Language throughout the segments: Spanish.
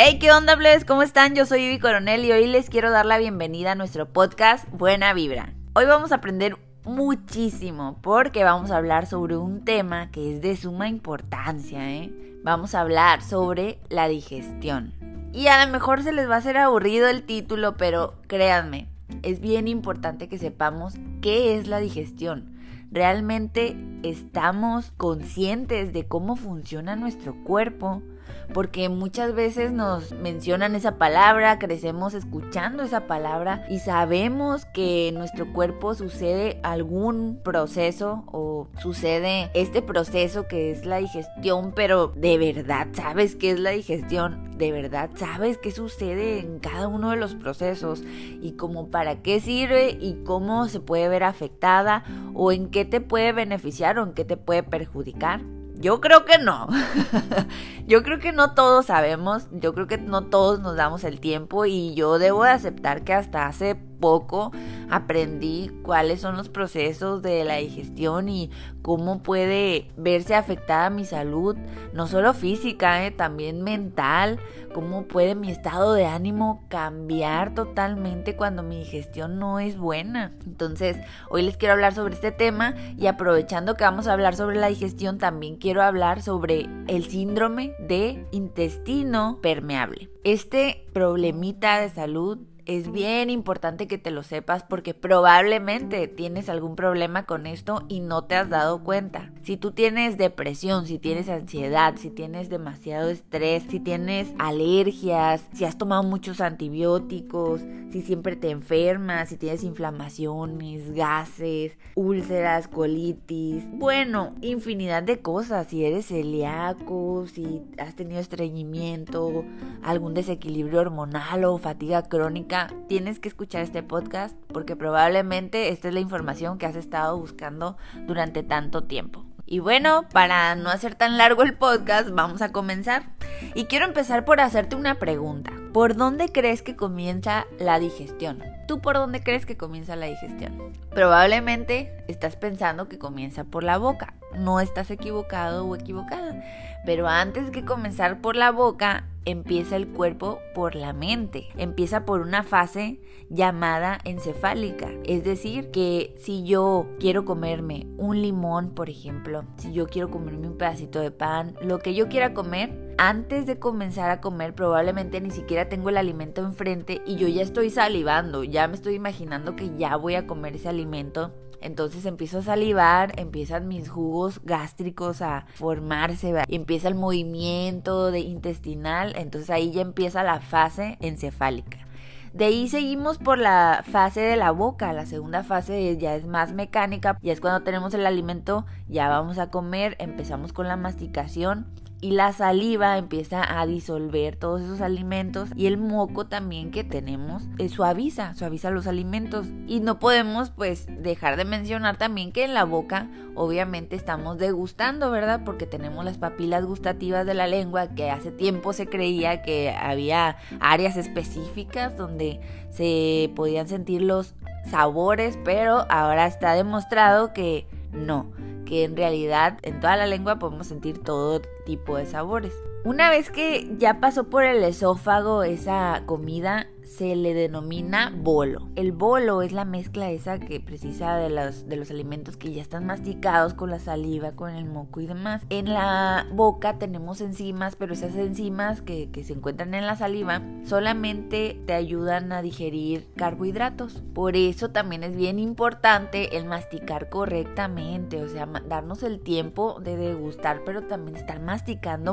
Hey, ¿qué onda, Bless? ¿Cómo están? Yo soy Ivy Coronel y hoy les quiero dar la bienvenida a nuestro podcast Buena Vibra. Hoy vamos a aprender muchísimo porque vamos a hablar sobre un tema que es de suma importancia, ¿eh? Vamos a hablar sobre la digestión. Y a lo mejor se les va a hacer aburrido el título, pero créanme, es bien importante que sepamos qué es la digestión. ¿Realmente estamos conscientes de cómo funciona nuestro cuerpo? Porque muchas veces nos mencionan esa palabra, crecemos escuchando esa palabra y sabemos que en nuestro cuerpo sucede algún proceso o sucede este proceso que es la digestión, pero de verdad sabes qué es la digestión, de verdad sabes qué sucede en cada uno de los procesos y cómo para qué sirve y cómo se puede ver afectada o en qué te puede beneficiar o en qué te puede perjudicar. Yo creo que no. yo creo que no todos sabemos, yo creo que no todos nos damos el tiempo y yo debo de aceptar que hasta hace poco aprendí cuáles son los procesos de la digestión y cómo puede verse afectada mi salud, no solo física, eh, también mental, cómo puede mi estado de ánimo cambiar totalmente cuando mi digestión no es buena. Entonces, hoy les quiero hablar sobre este tema y aprovechando que vamos a hablar sobre la digestión, también quiero hablar sobre el síndrome de intestino permeable. Este problemita de salud es bien importante que te lo sepas porque probablemente tienes algún problema con esto y no te has dado cuenta. Si tú tienes depresión, si tienes ansiedad, si tienes demasiado estrés, si tienes alergias, si has tomado muchos antibióticos, si siempre te enfermas, si tienes inflamaciones, gases, úlceras, colitis, bueno, infinidad de cosas, si eres celíaco, si has tenido estreñimiento, algún desequilibrio hormonal o fatiga crónica, tienes que escuchar este podcast porque probablemente esta es la información que has estado buscando durante tanto tiempo. Y bueno, para no hacer tan largo el podcast, vamos a comenzar. Y quiero empezar por hacerte una pregunta. ¿Por dónde crees que comienza la digestión? ¿Tú por dónde crees que comienza la digestión? Probablemente estás pensando que comienza por la boca. No estás equivocado o equivocada. Pero antes que comenzar por la boca, empieza el cuerpo por la mente. Empieza por una fase llamada encefálica. Es decir, que si yo quiero comerme un limón, por ejemplo, si yo quiero comerme un pedacito de pan, lo que yo quiera comer, antes de comenzar a comer probablemente ni siquiera tengo el alimento enfrente y yo ya estoy salivando, ya me estoy imaginando que ya voy a comer ese alimento entonces empiezo a salivar, empiezan mis jugos gástricos a formarse, y empieza el movimiento de intestinal, entonces ahí ya empieza la fase encefálica. De ahí seguimos por la fase de la boca. La segunda fase ya es más mecánica. Ya es cuando tenemos el alimento, ya vamos a comer, empezamos con la masticación y la saliva empieza a disolver todos esos alimentos y el moco también que tenemos eh, suaviza, suaviza los alimentos y no podemos pues dejar de mencionar también que en la boca obviamente estamos degustando, ¿verdad? Porque tenemos las papilas gustativas de la lengua que hace tiempo se creía que había áreas específicas donde se podían sentir los sabores, pero ahora está demostrado que no que en realidad en toda la lengua podemos sentir todo tipo de sabores. Una vez que ya pasó por el esófago esa comida, se le denomina bolo. El bolo es la mezcla esa que precisa de los, de los alimentos que ya están masticados con la saliva, con el moco y demás. En la boca tenemos enzimas, pero esas enzimas que, que se encuentran en la saliva solamente te ayudan a digerir carbohidratos. Por eso también es bien importante el masticar correctamente, o sea, darnos el tiempo de degustar, pero también estar masticando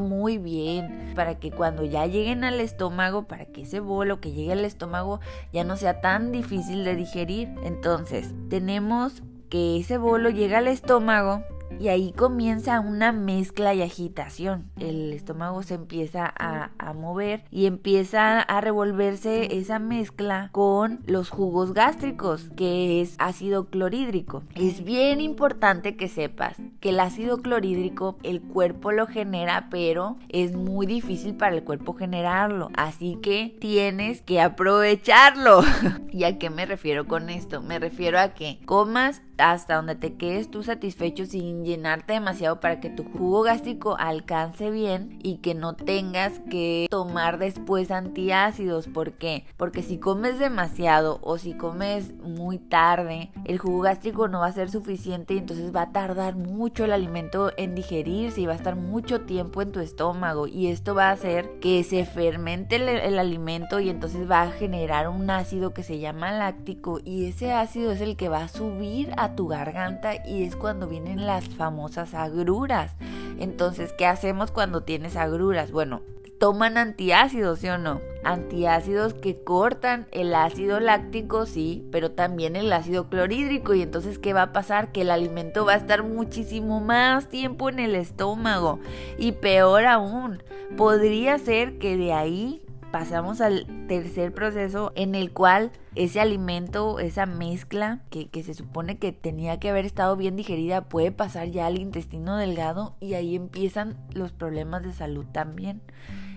muy bien para que cuando ya lleguen al estómago, para que ese bolo que llegue al estómago ya no sea tan difícil de digerir. Entonces, tenemos que ese bolo llega al estómago y ahí comienza una mezcla y agitación. El estómago se empieza a, mover y empieza a revolverse esa mezcla con los jugos gástricos, que es ácido clorhídrico. Es bien importante que sepas que el ácido clorhídrico el cuerpo lo genera, pero es muy difícil para el cuerpo generarlo. Así que tienes que aprovecharlo. ¿Y a qué me refiero con esto? Me refiero a que comas hasta donde te quedes tú satisfecho sin llenarte demasiado para que tu jugo gástrico alcance bien y que no tengas que tomar después antiácidos. ¿Por qué? Porque si comes demasiado o si comes muy tarde, el jugo gástrico no va a ser suficiente y entonces va a tardar mucho el alimento en digerirse y va a estar mucho tiempo en tu estómago y esto va a hacer que se fermente el, el alimento y entonces va a generar un ácido que se llama láctico y ese ácido es el que va a subir a tu garganta y es cuando vienen las famosas agruras. Entonces, ¿qué hacemos cuando tienes agruras? Bueno, toman antiácidos, ¿sí o no? Antiácidos que cortan el ácido láctico, sí, pero también el ácido clorhídrico. Y entonces, ¿qué va a pasar? Que el alimento va a estar muchísimo más tiempo en el estómago. Y peor aún, podría ser que de ahí pasamos al tercer proceso en el cual ese alimento, esa mezcla que, que, se supone que tenía que haber estado bien digerida puede pasar ya al intestino delgado y ahí empiezan los problemas de salud también.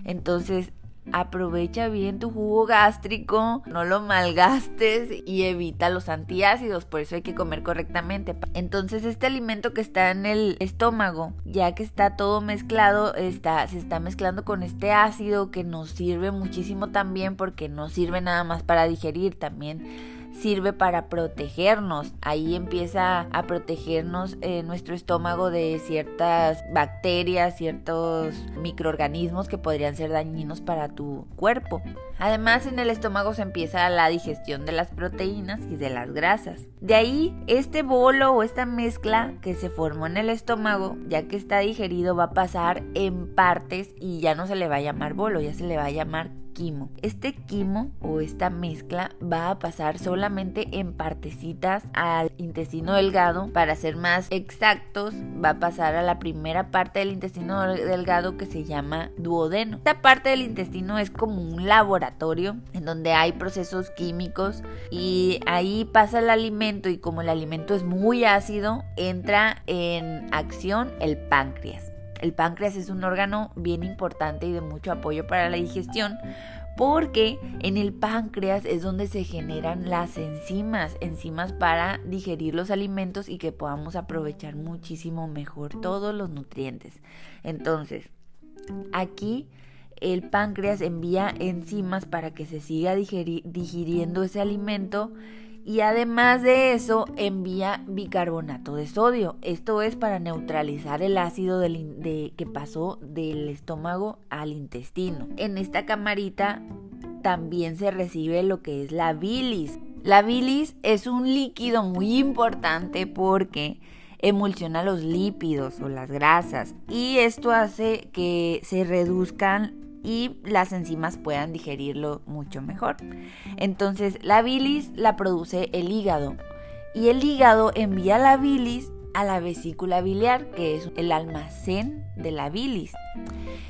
Entonces Aprovecha bien tu jugo gástrico, no lo malgastes y evita los antiácidos, por eso hay que comer correctamente. Entonces este alimento que está en el estómago, ya que está todo mezclado, está, se está mezclando con este ácido que nos sirve muchísimo también porque no sirve nada más para digerir, también sirve para protegernos. Ahí empieza a protegernos eh, nuestro estómago de ciertas bacterias, ciertos microorganismos que podrían ser dañinos para tu cuerpo. Además, en el estómago se empieza la digestión de las proteínas y de las grasas. De ahí, este bolo o esta mezcla que se formó en el estómago, ya que está digerido, va a pasar en partes y ya no se le va a llamar bolo, ya se le va a llamar este quimo o esta mezcla va a pasar solamente en partecitas al intestino delgado. Para ser más exactos, va a pasar a la primera parte del intestino delgado que se llama duodeno. Esta parte del intestino es como un laboratorio en donde hay procesos químicos y ahí pasa el alimento y como el alimento es muy ácido, entra en acción el páncreas. El páncreas es un órgano bien importante y de mucho apoyo para la digestión porque en el páncreas es donde se generan las enzimas, enzimas para digerir los alimentos y que podamos aprovechar muchísimo mejor todos los nutrientes. Entonces, aquí el páncreas envía enzimas para que se siga digiriendo ese alimento y además de eso envía bicarbonato de sodio. Esto es para neutralizar el ácido que pasó del estómago al intestino. En esta camarita también se recibe lo que es la bilis. La bilis es un líquido muy importante porque emulsiona los lípidos o las grasas y esto hace que se reduzcan y las enzimas puedan digerirlo mucho mejor. Entonces la bilis la produce el hígado y el hígado envía la bilis a la vesícula biliar, que es el almacén de la bilis.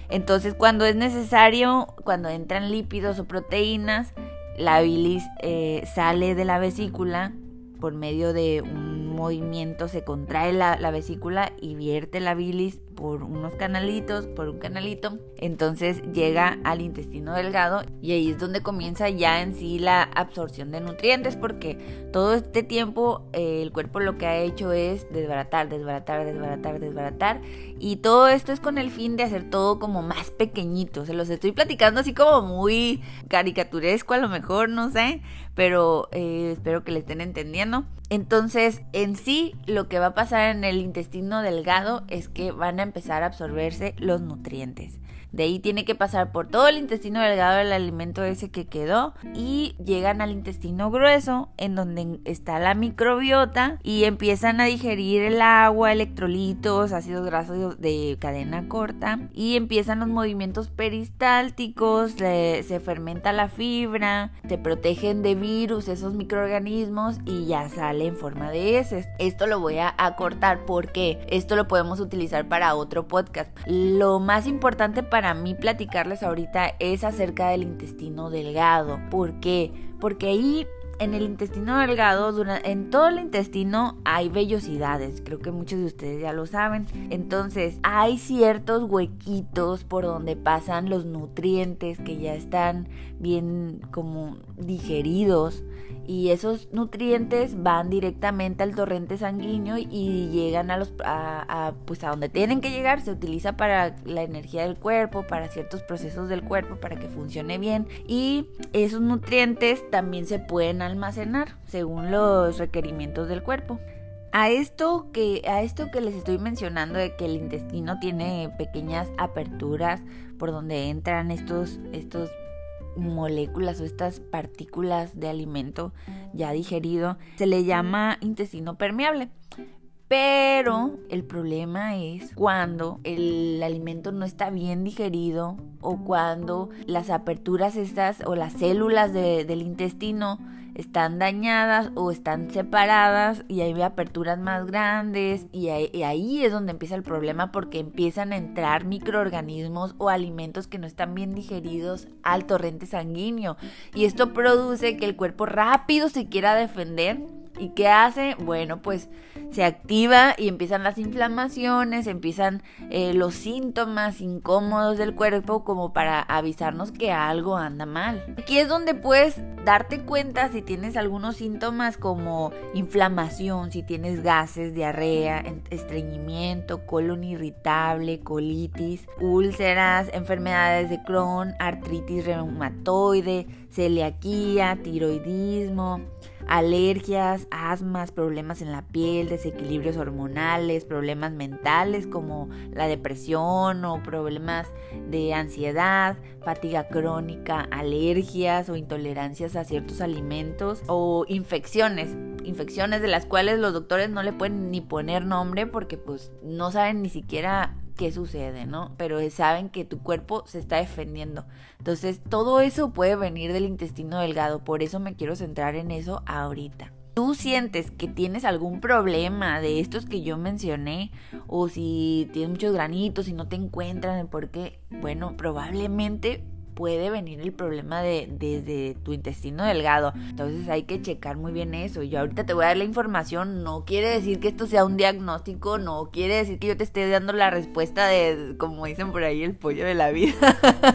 Entonces cuando es necesario, cuando entran lípidos o proteínas, la bilis eh, sale de la vesícula por medio de un movimiento, se contrae la, la vesícula y vierte la bilis por unos canalitos, por un canalito, entonces llega al intestino delgado y ahí es donde comienza ya en sí la absorción de nutrientes porque todo este tiempo eh, el cuerpo lo que ha hecho es desbaratar, desbaratar, desbaratar, desbaratar. Y todo esto es con el fin de hacer todo como más pequeñito, se los estoy platicando así como muy caricaturesco a lo mejor, no sé, pero eh, espero que le estén entendiendo. Entonces, en sí, lo que va a pasar en el intestino delgado es que van a empezar a absorberse los nutrientes. De ahí tiene que pasar por todo el intestino delgado el alimento ese que quedó y llegan al intestino grueso en donde está la microbiota y empiezan a digerir el agua, electrolitos, ácidos grasos de cadena corta y empiezan los movimientos peristálticos, se fermenta la fibra, se protegen de virus esos microorganismos y ya sale en forma de heces. Esto lo voy a acortar porque esto lo podemos utilizar para otro podcast. Lo más importante para para mí platicarles ahorita es acerca del intestino delgado. ¿Por qué? Porque ahí en el intestino delgado, en todo el intestino hay vellosidades, creo que muchos de ustedes ya lo saben. Entonces, hay ciertos huequitos por donde pasan los nutrientes que ya están bien como digeridos. Y esos nutrientes van directamente al torrente sanguíneo y llegan a los a, pues a donde tienen que llegar. Se utiliza para la energía del cuerpo para ciertos procesos del cuerpo para que funcione bien. Y esos nutrientes también se pueden almacenar según los requerimientos del cuerpo a esto que a esto que les estoy mencionando de que el intestino tiene pequeñas aperturas por donde entran estos estos moléculas o estas partículas de alimento ya digerido, se le llama intestino permeable. Pero el problema es cuando el alimento no está bien digerido o cuando las aperturas estas o las células del intestino están dañadas o están separadas y hay aperturas más grandes y ahí, es donde empieza el problema porque empiezan a entrar microorganismos o alimentos que no están bien digeridos al torrente sanguíneo. Y esto produce que el cuerpo rápido se quiera defender ¿Y qué hace? Bueno, pues se activa y empiezan las inflamaciones, empiezan eh, los síntomas incómodos del cuerpo como para avisarnos que algo anda mal. Aquí es donde puedes darte cuenta si tienes algunos síntomas como inflamación, si tienes gases, diarrea, estreñimiento, colon irritable, colitis, úlceras, enfermedades de Crohn, artritis reumatoide, celiaquía, tiroidismo alergias, asmas, problemas en la piel, desequilibrios hormonales, problemas mentales como la depresión o problemas de ansiedad, fatiga crónica, alergias o intolerancias a ciertos alimentos o infecciones, infecciones de las cuales los doctores no le pueden ni poner nombre porque pues no saben ni siquiera qué sucede, ¿no? Pero saben que tu cuerpo se está defendiendo. Entonces, todo eso puede venir del intestino delgado, por eso me quiero centrar en eso ahorita. Tú sientes que tienes algún problema de estos que yo mencioné, o si tienes muchos granitos y no te encuentran el por qué, bueno, probablemente puede venir el problema de desde tu intestino delgado. Entonces hay que checar muy bien eso. Yo ahorita te voy a dar la información, no quiere decir que esto sea un diagnóstico, no quiere decir que yo te esté dando la respuesta de, como dicen por ahí, el pollo de la vida.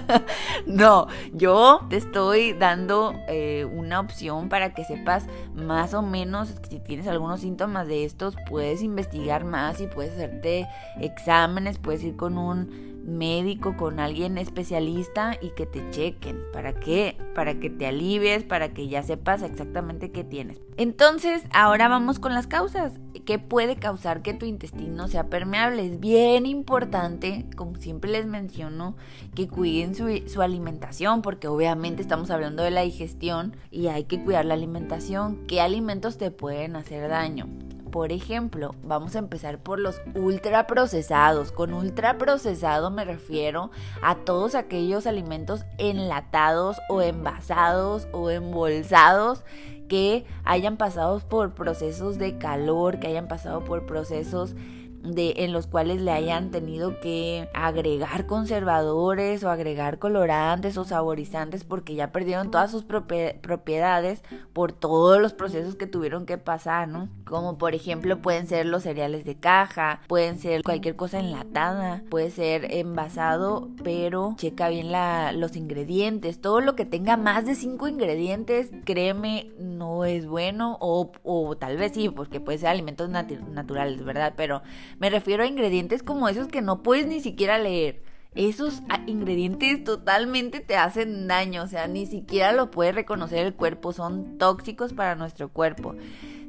no, yo te estoy dando eh, una opción para que sepas más o menos si tienes algunos síntomas de estos, puedes investigar más y puedes hacerte exámenes, puedes ir con un médico, con alguien especialista y que te chequen. ¿Para qué? Para que te alivies, para que ya sepas exactamente qué tienes. Entonces, ahora vamos con las causas. ¿Qué puede causar que tu intestino sea permeable? Es bien importante, como siempre les menciono, que cuiden su, su alimentación, porque obviamente estamos hablando de la digestión y hay que cuidar la alimentación. ¿Qué alimentos te pueden hacer daño? Por ejemplo, vamos a empezar por los ultraprocesados. Con ultraprocesado me refiero a todos aquellos alimentos enlatados o envasados o embolsados que hayan pasado por procesos de calor, que hayan pasado por procesos de, en los cuales le hayan tenido que agregar conservadores o agregar colorantes o saborizantes porque ya perdieron todas sus propiedades por todos los procesos que tuvieron que pasar, ¿no? Como por ejemplo pueden ser los cereales de caja, pueden ser cualquier cosa enlatada, puede ser envasado, pero checa bien la, los ingredientes, todo lo que tenga más de cinco ingredientes, créeme, no es bueno o, o tal vez sí, porque puede ser alimentos naturales, ¿verdad? Pero me refiero a ingredientes como esos que no puedes ni siquiera leer. Esos ah, ingredientes totalmente te hacen daño, o sea, ni siquiera lo puede reconocer el cuerpo, son tóxicos para nuestro cuerpo.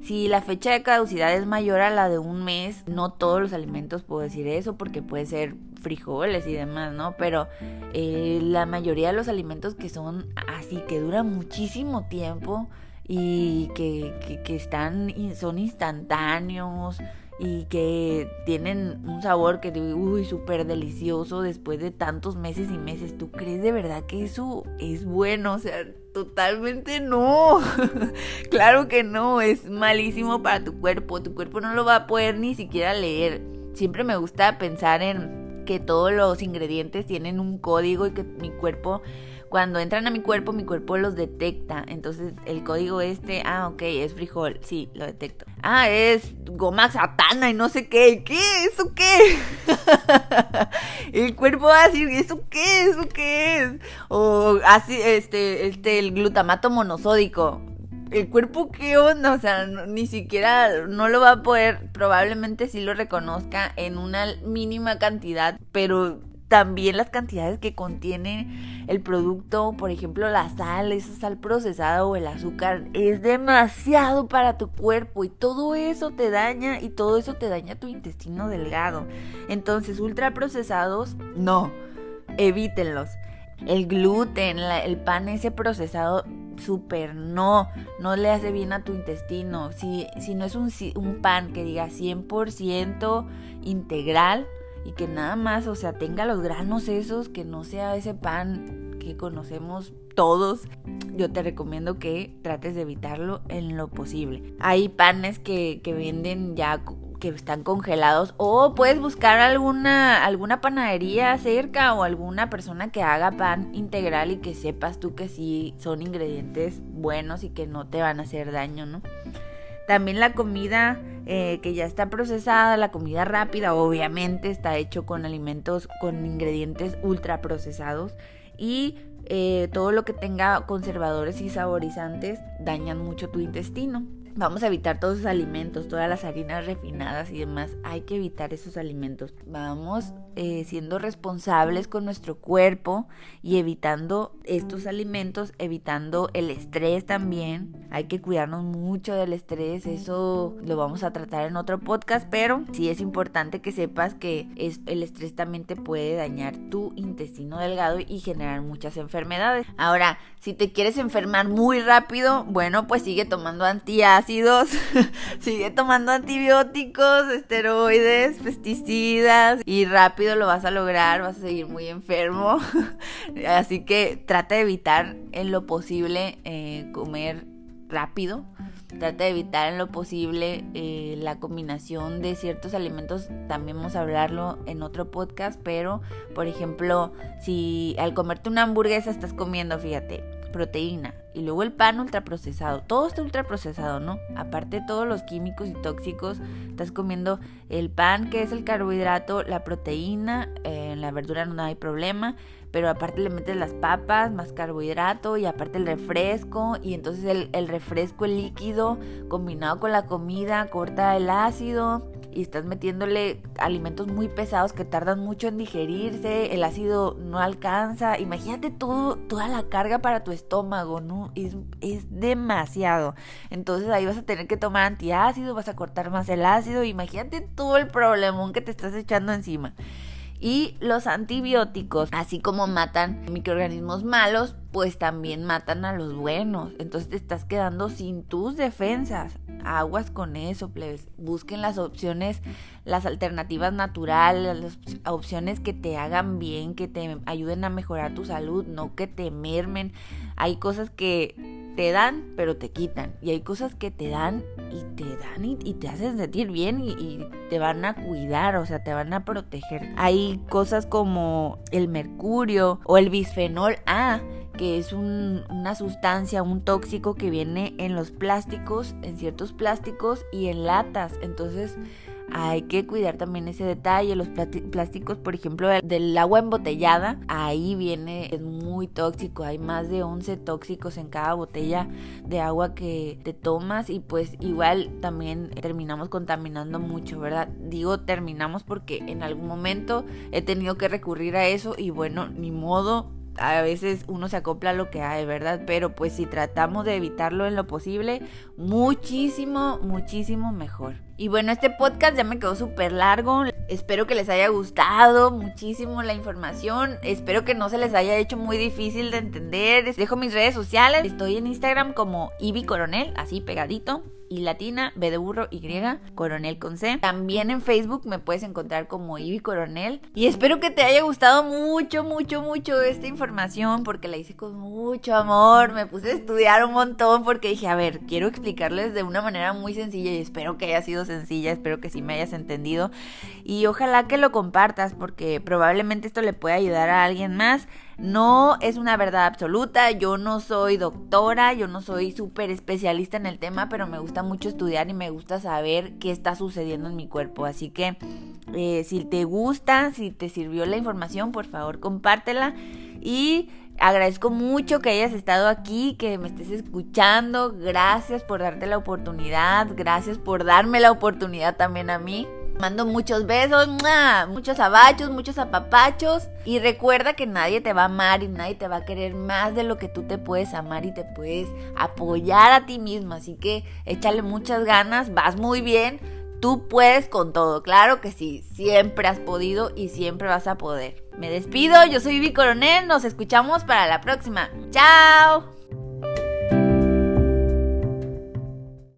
Si la fecha de caducidad es mayor a la de un mes, no todos los alimentos puedo decir eso porque puede ser frijoles y demás, ¿no? Pero eh, la mayoría de los alimentos que son así, que duran muchísimo tiempo y que, que están, son instantáneos, y que tienen un sabor que uy, súper delicioso después de tantos meses y meses. ¿Tú crees de verdad que eso es bueno? O sea, totalmente no. claro que no, es malísimo para tu cuerpo. Tu cuerpo no lo va a poder ni siquiera leer. Siempre me gusta pensar en que todos los ingredientes tienen un código y que mi cuerpo cuando entran a mi cuerpo, mi cuerpo los detecta. Entonces el código este, ah, ok, es frijol, sí, lo detecto. Ah, es goma satana y no sé qué. ¿Qué? ¿Eso qué? el cuerpo va a decir, ¿eso qué? ¿Eso qué es? O así, este, este, el glutamato monosódico el cuerpo qué onda, o sea, ni siquiera no lo va a poder, probablemente sí lo reconozca en una mínima cantidad, pero también las cantidades que contiene el producto, por ejemplo la sal, esa sal procesada o el azúcar, es demasiado para tu cuerpo y todo eso te daña y todo eso te daña tu intestino delgado. Entonces, ultraprocesados, no, evítenlos. El gluten, el pan ese procesado, súper no, no le hace bien a tu intestino. Si, si no es un, un pan que diga 100% integral, y que nada más, o sea, tenga los granos esos, que no sea ese pan que conocemos todos, yo te recomiendo que trates de evitarlo en lo posible. Hay panes que, que venden ya que están congelados o puedes buscar alguna alguna panadería cerca o alguna persona que haga pan integral y que sepas tú que sí son ingredientes buenos y que no te van a hacer daño, ¿no? También la comida eh, que ya está procesada, la comida rápida, obviamente está hecho con alimentos, con ingredientes ultra procesados y eh, todo lo que tenga conservadores y saborizantes dañan mucho tu intestino. Vamos a evitar todos esos alimentos, todas las harinas refinadas y demás. Hay que evitar esos alimentos. Vamos eh, siendo responsables con nuestro cuerpo y evitando estos alimentos, evitando el estrés también. Hay que cuidarnos mucho del estrés. Eso lo vamos a tratar en otro podcast, pero sí es importante que sepas que el estrés también te puede dañar tu intestino delgado y generar muchas enfermedades. Ahora, si te quieres enfermar muy rápido, bueno, pues sigue tomando antiácidos ácidos, sigue tomando antibióticos, esteroides, pesticidas y rápido lo vas a lograr, vas a seguir muy enfermo. Así que trata de evitar en lo posible eh, comer rápido. Trata de evitar en lo posible eh, la combinación de ciertos alimentos. También vamos a hablarlo en otro podcast. Pero, por ejemplo, si al comerte una hamburguesa estás comiendo, fíjate, proteína y luego el pan ultraprocesado. Todo está ultraprocesado, ¿no? Aparte de todos los químicos y tóxicos, estás comiendo el pan que es el carbohidrato, la proteína, eh, en la verdura no hay problema, pero aparte le metes las papas, más carbohidrato y aparte el refresco y entonces el, el refresco, el líquido combinado con la comida corta el ácido y estás metiéndole alimentos muy pesados que tardan mucho en digerirse, el ácido no alcanza, imagínate todo, toda la carga para tu estómago, ¿no? Es, es demasiado. Entonces ahí vas a tener que tomar antiácido, vas a cortar más el ácido, imagínate todo el problemón que te estás echando encima. Y los antibióticos, así como matan microorganismos malos, pues también matan a los buenos. Entonces te estás quedando sin tus defensas aguas con eso, plebes. Busquen las opciones, las alternativas naturales, las opciones que te hagan bien, que te ayuden a mejorar tu salud, no que te mermen. Hay cosas que te dan, pero te quitan. Y hay cosas que te dan y te dan y, te hacen sentir bien y, y, te van a cuidar, o sea, te van a proteger. Hay cosas como el mercurio o el bisfenol A que es una sustancia, un tóxico que viene en los plásticos, en ciertos plásticos y en latas. Entonces hay que cuidar también ese detalle. Los plásticos, por ejemplo, del agua embotellada, ahí viene, es muy tóxico. Hay más de 11 tóxicos en cada botella de agua que te tomas y pues igual también terminamos contaminando mucho, ¿verdad? Digo terminamos porque en algún momento he tenido que recurrir a eso y bueno, ni modo, a veces uno se acopla a lo que hay, ¿verdad? Pero pues si tratamos de evitarlo en lo posible, muchísimo, muchísimo mejor. Y bueno, este podcast ya me quedó súper largo. Espero que les haya gustado muchísimo la información. Espero que no se les haya hecho muy difícil de entender. Dejo mis redes sociales. Estoy en Instagram como Ivy Coronel, así pegadito y latina, B de burro, Y, Coronel con C. También en Facebook me puedes encontrar como Ivy Coronel. Y espero que te haya gustado mucho, mucho, mucho esta información porque la hice con mucho amor. Me puse a estudiar un montón porque dije, a ver, quiero explicarles de una manera muy sencilla y espero que haya sido sencilla, espero que sí me hayas entendido. Y ojalá que lo compartas porque probablemente esto le pueda ayudar a alguien más. No es una verdad absoluta, yo no soy doctora, yo no soy súper especialista en el tema, pero me gusta mucho estudiar y me gusta saber qué está sucediendo en mi cuerpo. Así que eh, si te gusta, si te sirvió la información, por favor compártela. Y agradezco mucho que hayas estado aquí, que me estés escuchando. Gracias por darte la oportunidad, gracias por darme la oportunidad también a mí. Mando muchos besos, muchos abachos, muchos apapachos. Y recuerda que nadie te va a amar y nadie te va a querer más de lo que tú te puedes amar y te puedes apoyar a ti mismo. Así que échale muchas ganas, vas muy bien. Tú puedes con todo, claro que sí, siempre has podido y siempre vas a poder. Me despido, yo soy Vivi Coronel, nos escuchamos para la próxima. ¡Chao!